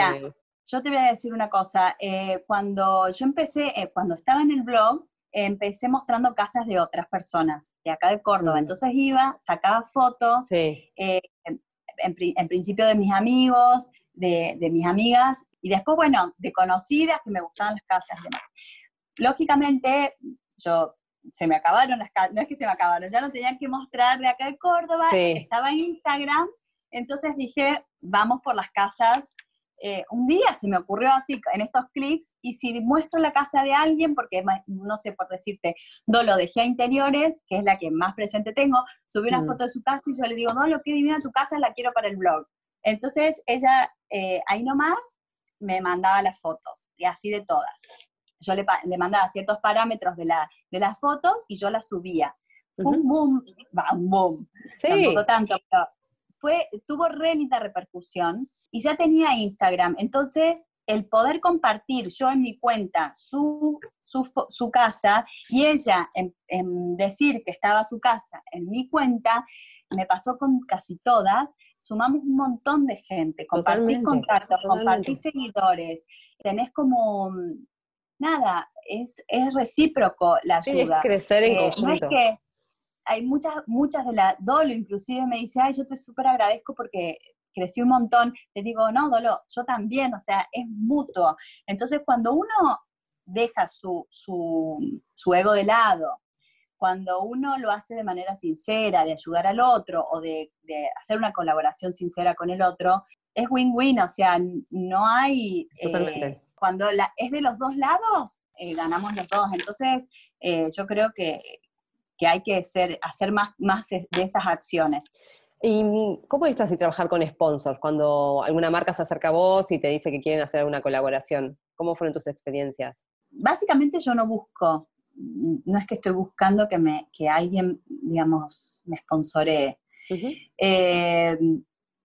Yo te voy a decir una cosa, eh, cuando yo empecé, cuando estaba en el blog, empecé mostrando casas de otras personas, de acá de Córdoba. Entonces iba, sacaba fotos, eh, en, principio de mis amigos, de, mis amigas, y después, bueno, de conocidas que me gustaban las casas y demás. Lógicamente, yo se me acabaron las casas, no es que se me acabaron, ya no tenían que mostrar de acá de Córdoba, estaba en Instagram, entonces dije, vamos por las casas eh, un día se me ocurrió así en estos clics, y si muestro la casa de alguien, porque no sé por decirte, Dolo dejé a interiores, que es la que más presente tengo, subí una mm. foto de su casa y yo le digo, Dolo, qué divina tu casa, la quiero para el blog. Entonces ella eh, ahí nomás me mandaba las fotos, y así de todas. Yo le, mandaba ciertos parámetros de, la, de las fotos y yo las subía. Fue un boom, un boom, sí. tampoco tanto, pero fue, tuvo re repercusión y ya tenía Instagram. Entonces, el poder compartir yo en mi cuenta su, su, casa y ella en, decir que estaba su casa en mi cuenta, me pasó con casi todas, sumamos un montón de gente, compartís contactos, compartís seguidores, tenés como, nada, es, es recíproco la ayuda. es crecer en conjunto. No es que hay muchas, muchas de la Dolo inclusive me dice, ay, yo te súper agradezco porque crecí un montón. Le digo, no, Dolo, yo también, o sea, es mutuo. Entonces, cuando uno deja su, su, ego de lado, cuando uno lo hace de manera sincera, de ayudar al otro o de, hacer una colaboración sincera con el otro, es win-win, o sea, no hay... Eh, cuando la, es de los dos lados, eh, ganamos los dos. Entonces, eh, yo creo que, hay que ser, hacer más, más de esas acciones. ¿Y cómo es así trabajar con sponsors? Cuando alguna marca se acerca a vos y te dice que quieren hacer una colaboración, ¿cómo fueron tus experiencias? básicamente yo no busco, no es que estoy buscando que, me, que alguien, digamos, me sponsoree. Eh,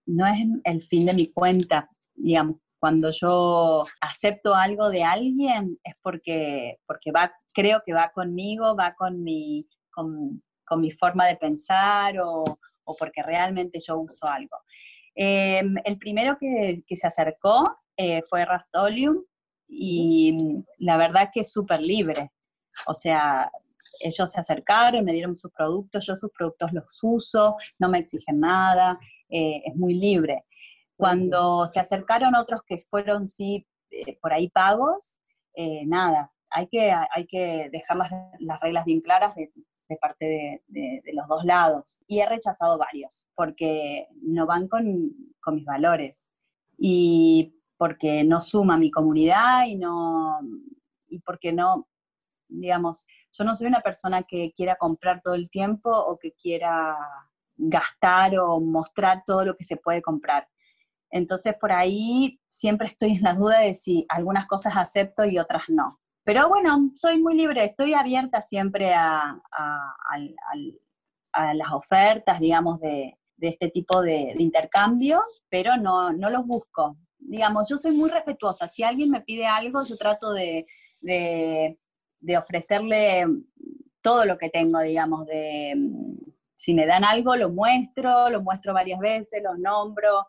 no es el fin de mi cuenta, digamos. Cuando yo acepto algo de alguien es porque, porque va, creo que va conmigo, va con mi, con, mi forma de pensar o, porque realmente yo uso algo. Eh, el primero que, se acercó eh, fue Rastolium, y la verdad que es súper libre. O sea, ellos se acercaron, me dieron sus productos, yo sus productos los uso, no me exigen nada, eh, es muy libre. Cuando se acercaron otros que fueron, sí, eh, por ahí pagos, nada, hay que, hay que dejar las, las reglas bien claras de, de parte de, de, los dos lados. Y he rechazado varios, porque no van con, con mis valores. Y porque no suma mi comunidad y no y porque no digamos yo no soy una persona que quiera comprar todo el tiempo o que quiera gastar o mostrar todo lo que se puede comprar entonces por ahí siempre estoy en la duda de si algunas cosas acepto y otras no pero bueno soy muy libre estoy abierta siempre a, las ofertas digamos de, este tipo de, de, intercambios, pero no, no los busco digamos, yo soy muy respetuosa. Si alguien me pide algo, yo trato de, ofrecerle todo lo que tengo, digamos, de si me dan algo, lo muestro, lo muestro varias veces, los nombro,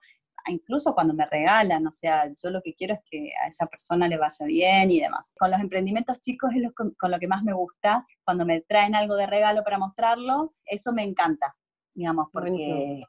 incluso cuando me regalan, o sea, yo lo que quiero es que a esa persona le vaya bien y demás. Con los emprendimientos chicos es con lo que más me gusta, cuando me traen algo de regalo para mostrarlo, eso me encanta, digamos, porque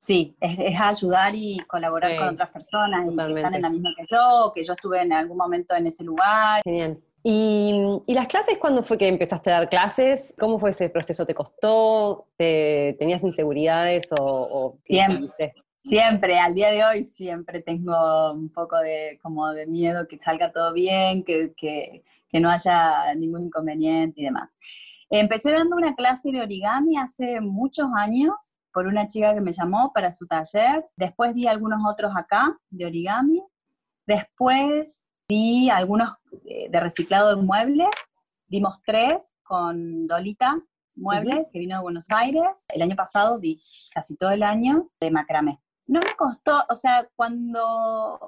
Sí, es, ayudar y colaborar con otras personas y que están en la misma que yo, que yo estuve en algún momento en ese lugar. Genial. ¿Y, las clases cuándo fue que empezaste a dar clases? ¿Cómo fue ese proceso? ¿Te costó? ¿Te, ¿Tenías inseguridades o, siempre? Siempre, al día de hoy siempre tengo un poco de como de miedo que salga todo bien, que, que, que no haya ningún inconveniente y demás. Empecé dando una clase de origami hace muchos años, por una chica que me llamó para su taller. Después di algunos otros acá de origami. Después di algunos eh, de reciclado de muebles. Dimos tres con Dolita Muebles, que vino de Buenos Aires. El año pasado di casi todo el año de macramé. No me costó, o sea, cuando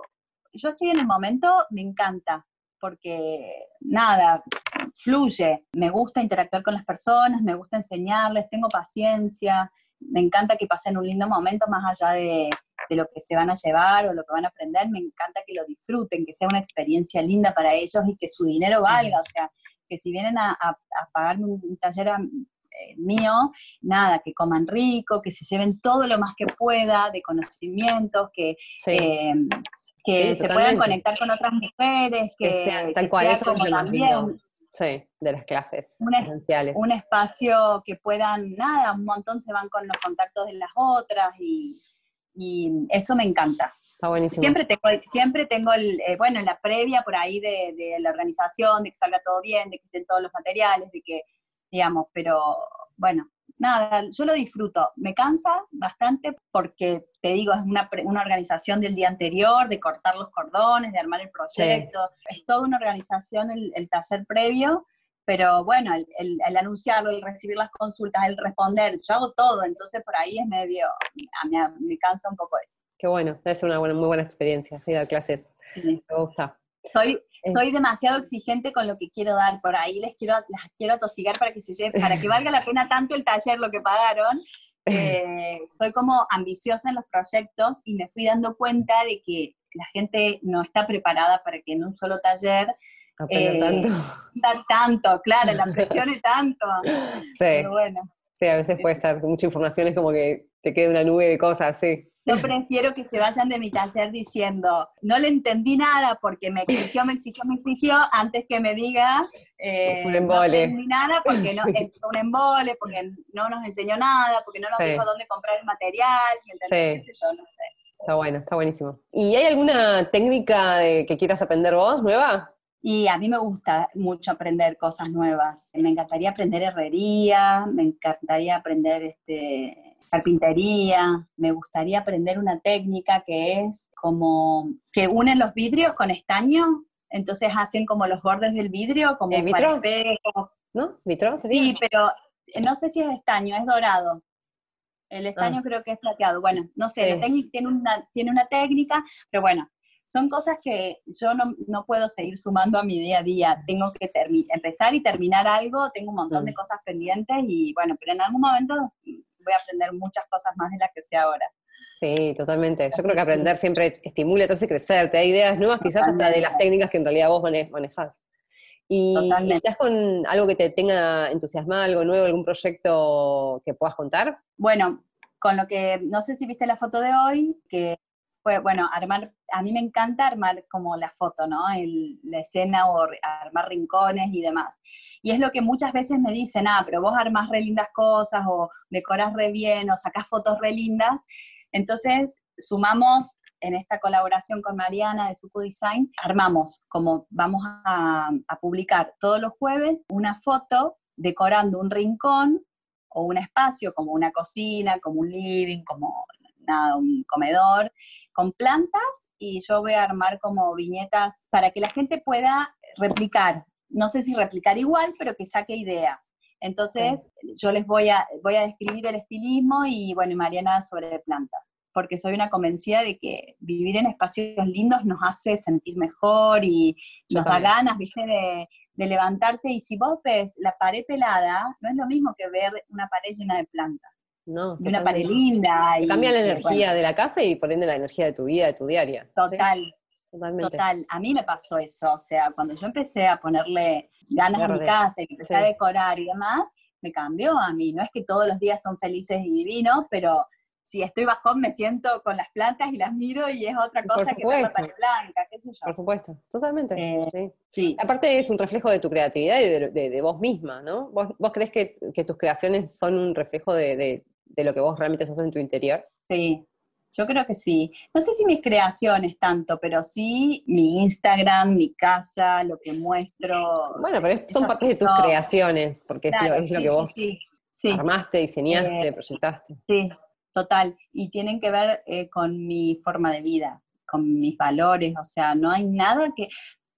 yo estoy en el momento, me encanta, porque nada, fluye. Me gusta interactuar con las personas, me gusta enseñarles, tengo paciencia, me encanta que pasen un lindo momento más allá de, lo que se van a llevar o lo que van a aprender, me encanta que lo disfruten, que sea una experiencia linda para ellos y que su dinero valga, o sea, que si vienen a, a, pagarme un, taller eh, mío, nada, que coman rico, que se lleven todo lo más que pueda de conocimientos, que... Eh, que se puedan conectar con otras mujeres, que, que sea, como también Sí, de las clases un, esenciales. Un espacio que puedan, nada, un montón se van con los contactos de las otras y, eso me encanta. Está buenísimo. Siempre tengo, siempre tengo el, eh, bueno, en la previa por ahí de, de, la organización, de que salga todo bien, de que estén todos los materiales, de que, digamos, pero bueno, nada, yo lo disfruto. Me cansa bastante porque, te digo, es una, una organización del día anterior, de cortar los cordones, de armar el proyecto. Es toda una organización el, taller previo, pero bueno, el, el, anunciarlo, el recibir las consultas, el responder, yo hago todo, entonces por ahí es medio, a mí me cansa un poco eso. Qué bueno, debe ser una buena, muy buena experiencia, sí, dar clases. Me gusta. Soy, soy demasiado exigente con lo que quiero dar, por ahí les quiero, las quiero atosigar para que se para que valga la (laughs) pena tanto el taller lo que pagaron, eh, soy como ambiciosa en los proyectos y me fui dando cuenta de que la gente no está preparada para que en un solo taller eh, tanto. tanto, claro, la presión es tanto. (laughs) Sí. bueno. Sí, a veces puede estar mucha información, es como que te queda una nube de cosas, sí. Yo prefiero que se vayan de mi taller diciendo, no le entendí nada porque me exigió, me exigió, me exigió, antes que me diga, eh, un embole. no entendí nada porque no, (laughs) es un embole, porque no nos enseñó nada, porque no nos dijo dónde comprar el material, ¿entendés? Sí. Yo no sé. Está bueno, está buenísimo. ¿Y hay alguna técnica que quieras aprender vos, nueva? Y a mí me gusta mucho aprender cosas nuevas. Me encantaría aprender herrería, me encantaría aprender este, carpintería, me gustaría aprender una técnica que es como que unen los vidrios con estaño, entonces hacen como los bordes del vidrio, como ¿El vitro? ¿No? ¿Vitro Sí, pero eh, no sé si es estaño, es dorado. El estaño ah. creo que es plateado. Bueno, no sé, tiene, una, tiene una técnica, pero bueno, son cosas que yo no, puedo seguir sumando a mi día a día. Tengo que empezar y terminar algo, tengo un montón de cosas pendientes y bueno, pero en algún momento voy a aprender muchas cosas más de las que sé ahora. Sí, totalmente. Yo creo que aprender siempre estimula, te hace crecer, te da ideas nuevas, quizás hasta de las técnicas que en realidad vos manejas. ¿Y estás con algo que te tenga entusiasmado, algo nuevo, algún proyecto que puedas contar? Bueno, con lo que, no sé si viste la foto de hoy, que fue, bueno, armar, a mí me encanta armar como la foto, ¿no? la escena o armar rincones y demás. Y es lo que muchas veces me dicen, ah, pero vos armás re lindas cosas o decorás re bien o sacás fotos re lindas. Entonces, sumamos en esta colaboración con Mariana de Suco Design, armamos como vamos a, a publicar todos los jueves una foto decorando un rincón o un espacio como una cocina, como un living, como nada, un comedor, con plantas y yo voy a armar como viñetas para que la gente pueda replicar, no sé si replicar igual, pero que saque ideas. Entonces, yo les voy a, voy a describir el estilismo y, bueno, y Mariana sobre plantas, porque soy una convencida de que vivir en espacios lindos nos hace sentir mejor y nos da ganas, ¿viste? De, de levantarte y si vos ves la pared pelada, no es lo mismo que ver una pared llena de plantas. No, de una pared linda. Y, Cambia la energía de la casa y por ende la energía de tu vida, de tu diaria. Total. Total. A mí me pasó eso. O sea, cuando yo empecé a ponerle ganas a mi casa y empecé a decorar y demás, me cambió a mí. No es que todos los días son felices y divinos, pero si estoy bajón me siento con las plantas y las miro y es otra cosa que la pared blanca, qué sé yo. Por supuesto, totalmente. Eh, sí. Aparte es un reflejo de tu creatividad y de, vos misma, ¿no? ¿Vos, vos crees que, tus creaciones son un reflejo de, de lo que vos realmente sos en tu interior? Sí, yo creo que sí. No sé si mis creaciones tanto, pero sí mi Instagram, mi casa, lo que muestro. Bueno, pero son partes de tus creaciones, porque es, lo, que vos armaste, diseñaste, eh, proyectaste. Sí, total. Y tienen que ver eh, con mi forma de vida, con mis valores. O sea, no hay nada que.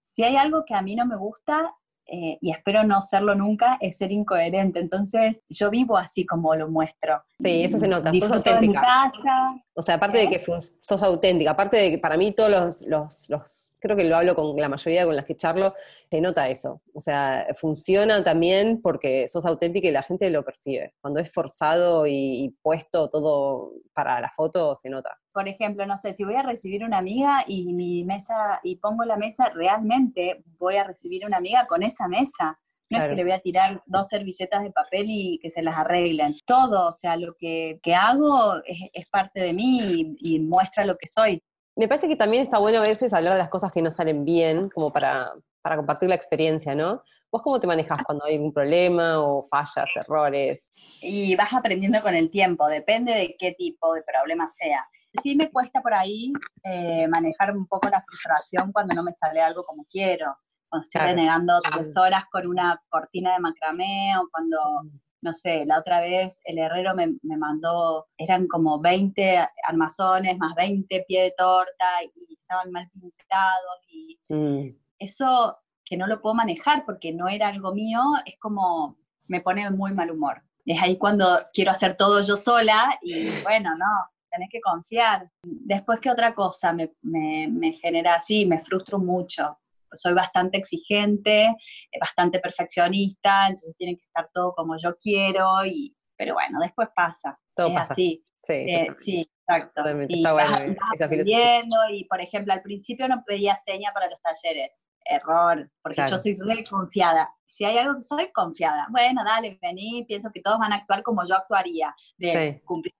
Si hay algo que a mí no me gusta, eh, y espero no serlo nunca, es ser incoherente. Entonces, yo vivo así como lo muestro. Sí, eso se nota, sos auténtica. casa. O sea, aparte de que sos auténtica, aparte de que para mí todos los, los, los, creo que lo hablo con la mayoría con las que charlo, se nota eso. O sea, funciona también porque sos auténtica y la gente lo percibe. Cuando es forzado y puesto todo para la foto, se nota por ejemplo, no sé, si voy a recibir una amiga y mi mesa, y pongo la mesa, realmente voy a recibir una amiga con esa mesa. No es que le voy a tirar dos servilletas de papel y que se las arreglen. Todo, o sea, lo que, hago es, parte de mí y, muestra lo que soy. Me parece que también está bueno a veces hablar de las cosas que no salen bien, como para, para compartir la experiencia, ¿no? ¿Vos cómo te manejas cuando hay algún problema o fallas, errores? Y vas aprendiendo con el tiempo, depende de qué tipo de problema sea sí me cuesta por ahí eh, manejar un poco la frustración cuando no me sale algo como quiero, cuando estoy denegando tres horas con una cortina de macramé o cuando, mm. no sé, la otra vez el herrero me, mandó, eran como 20 armazones más 20 pie de torta y estaban mal pintados y mm. eso que no lo puedo manejar porque no era algo mío, es como me pone muy mal humor. Es ahí cuando quiero hacer todo yo sola y bueno, no, tenés que confiar. Después, ¿qué otra cosa me, me, genera así? Me frustro mucho. Soy bastante exigente, eh, bastante perfeccionista, entonces tiene que estar todo como yo quiero y pero bueno, después pasa. Todo es pasa. así. Sí, Eh, sí, exacto. Totalmente, Y está vas- bueno vas esa filosofía. aprendiendo y, por ejemplo, al principio no pedía seña para los talleres. Error, porque Claro. yo soy re confiada. Si hay algo que soy confiada, bueno, dale, vení, pienso que todos van a actuar como yo actuaría, de Sí. cumplir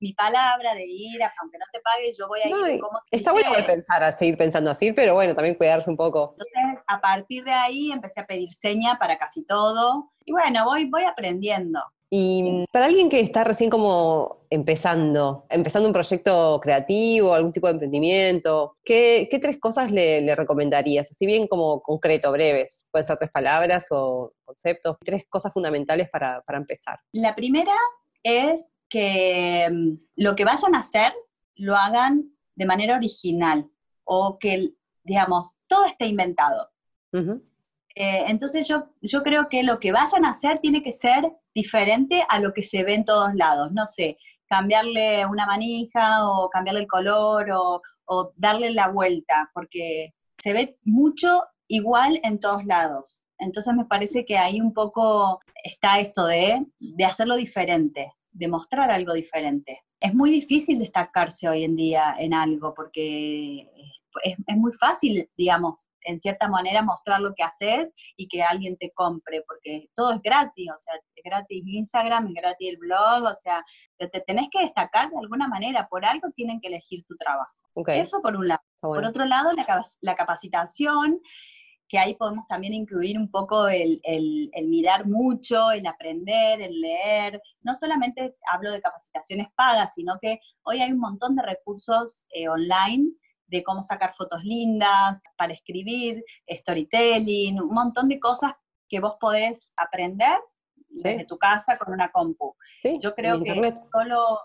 mi palabra, de ir, aunque no te pague, yo voy a ir No, y como está bueno pensar, a seguir pensando así, pero bueno, también cuidarse un poco. Entonces, a partir de ahí empecé a pedir seña para casi todo. Y bueno, voy, voy aprendiendo. Y mm, para alguien que está recién como empezando, empezando un proyecto creativo, algún tipo de emprendimiento, ¿qué, qué tres cosas le, le recomendarías? Así bien como concreto, breves. Pueden ser tres palabras o conceptos. Tres cosas fundamentales para, para empezar. La primera es que mm, lo que vayan a hacer lo hagan de manera original o que, digamos, todo esté inventado. Eh, entonces yo, yo creo que lo que vayan a hacer tiene que ser diferente a lo que se ve en todos lados. No sé, cambiarle una manija o cambiarle el color o, o darle la vuelta, porque se ve mucho igual en todos lados. Entonces me parece que ahí un poco está esto de, de hacerlo diferente, de mostrar algo diferente. Es muy difícil destacarse hoy en día en algo porque es, es muy fácil, digamos, en cierta manera mostrar lo que haces y que alguien te compre, porque todo es gratis, o sea, es gratis Instagram, es gratis el blog, o sea, te, te tenés que destacar de alguna manera, por algo tienen que elegir tu trabajo. Ok, Eso por un lado. bueno. Por otro lado, la, la capacitación, que ahí podemos también incluir un poco el, el- el mirar mucho, el aprender, el leer. No solamente hablo de capacitaciones pagas, sino que hoy hay un montón de recursos eh, online de cómo sacar fotos lindas, para escribir, storytelling, un montón de cosas que vos podés aprender desde tu casa con una compu. Sí, Yo creo que internet. solo,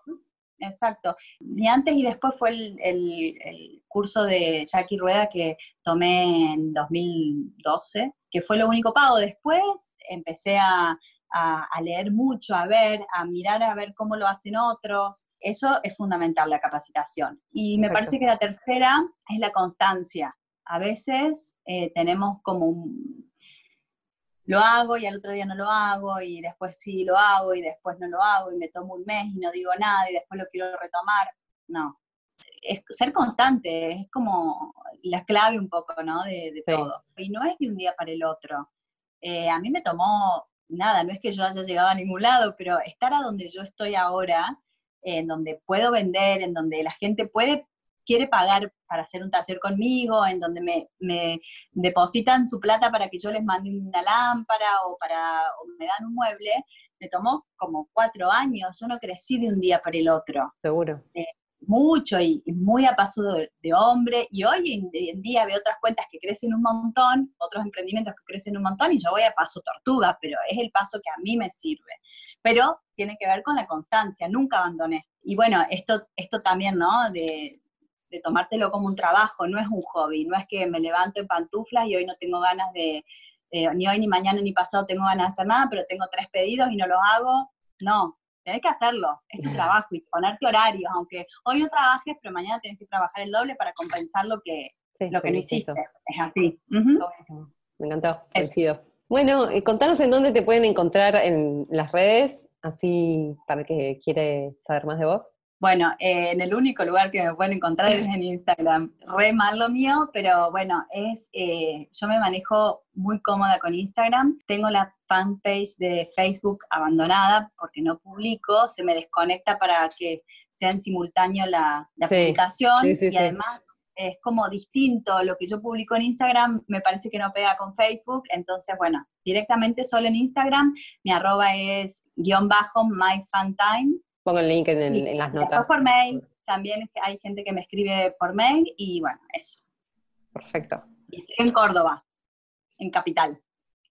exacto, ni antes y después fue el, el- el curso de Jackie Rueda que tomé en 2012, que fue lo único pago. Después empecé a, a- a leer mucho, a ver, a mirar a ver cómo lo hacen otros. Eso es fundamental, la capacitación. Y me Perfecto. parece que la tercera es la constancia. A veces eh, tenemos como un, lo hago y al otro día no lo hago y después sí lo hago y después no lo hago y me tomo un mes y no digo nada y después lo quiero retomar. No. Es ser constante, es como la clave un poco, ¿no? De, de Sí. todo. Y no es de un día para el otro. Eh, a mí me tomó nada, no es que yo haya llegado a ningún lado, pero estar a donde yo estoy ahora, en donde puedo vender, en donde la gente puede, quiere pagar para hacer un taller conmigo, en donde me, me depositan su plata para que yo les mande una lámpara o, para, o me dan un mueble, me tomó como cuatro años, yo no crecí de un día para el otro, Seguro. mucho y, y muy a paso de, de hombre, y hoy en, en día veo otras cuentas que crecen un montón, otros emprendimientos que crecen un montón, y yo voy a paso tortuga, pero es el paso que a mí me sirve. Pero tiene que ver con la constancia, nunca abandoné. Y bueno, esto, esto también, ¿no? De, de tomártelo como un trabajo, no es un hobby, no es que me levanto en pantuflas y hoy no tengo ganas de, eh, ni hoy, ni mañana, ni pasado tengo ganas de hacer nada, pero tengo tres pedidos y no los hago. No, tenés que hacerlo, es tu (laughs) trabajo y ponerte horarios, aunque hoy no trabajes, pero mañana tenés que trabajar el doble para compensar lo que, Sí, lo que no hiciste. Es así. Está buenísimo. Me encantó, coincido. Bueno, eh, contanos en dónde te pueden encontrar en las redes, así para el que quiere saber más de vos. Bueno, eh, en el único lugar que me pueden encontrar es en Instagram. Re mal lo mío, pero bueno, es eh, yo me manejo muy cómoda con Instagram. Tengo la fanpage de Facebook abandonada porque no publico, se me desconecta para que sea en simultáneo la, la Sí, publicación sí, sí, y además es como distinto lo que yo publico en Instagram, me parece que no pega con Facebook, entonces bueno, directamente solo en Instagram, mi arroba es guion bajo myfantime Pongo el link en, el- en las notas. por mail, también hay gente que me escribe por mail y bueno, eso. Perfecto. Y estoy en Córdoba, en Capital.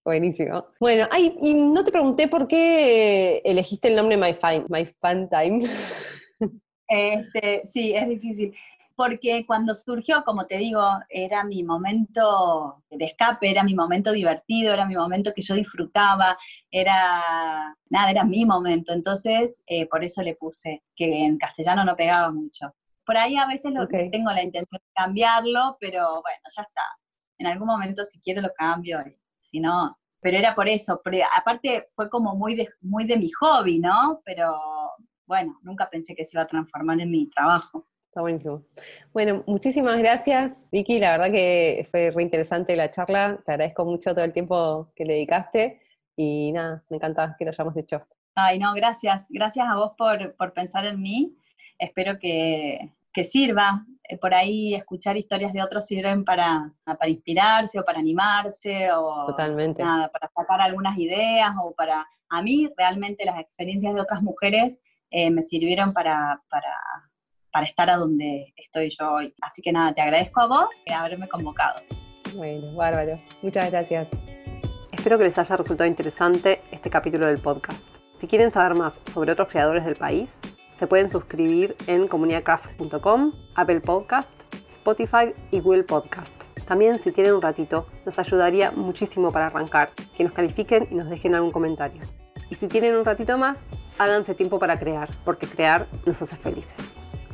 Buenísimo. Bueno, ay, y no te pregunté por qué elegiste el nombre My, Fine, My Fun Time. (laughs) Este, sí, es difícil. Porque cuando surgió, como te digo, era mi momento de escape, era mi momento divertido, era mi momento que yo disfrutaba, era, nada, era mi momento. Entonces, eh, por eso le puse, que en castellano no pegaba mucho. Por ahí a veces lo, Ok. tengo la intención de cambiarlo, pero bueno, ya está. En algún momento si quiero lo cambio, y si no, pero era por eso. aparte fue como muy de, muy de mi hobby, ¿no? Pero bueno, nunca pensé que se iba a transformar en mi trabajo. Está buenísimo. Bueno, muchísimas gracias, Vicky. La verdad que fue re interesante la charla. Te agradezco mucho todo el tiempo que le dedicaste. Y nada, me encanta que lo hayamos hecho. Ay, no, gracias. Gracias a vos por, por pensar en mí. Espero que, que sirva. Eh, por ahí escuchar historias de otros sirven para, para inspirarse o para animarse o Totalmente. Nada, para sacar algunas ideas o para... A mí realmente las experiencias de otras mujeres eh, me sirvieron para, para, para estar a donde estoy yo hoy. Así que nada, te agradezco a vos por haberme convocado. Bueno, bárbaro. Muchas gracias. Espero que les haya resultado interesante este capítulo del podcast. Si quieren saber más sobre otros creadores del país, se pueden suscribir en comunidadcraft.com, Apple Podcast, Spotify y Google Podcast. También si tienen un ratito, nos ayudaría muchísimo para arrancar, que nos califiquen y nos dejen algún comentario. Y si tienen un ratito más, háganse tiempo para crear, porque crear nos hace felices.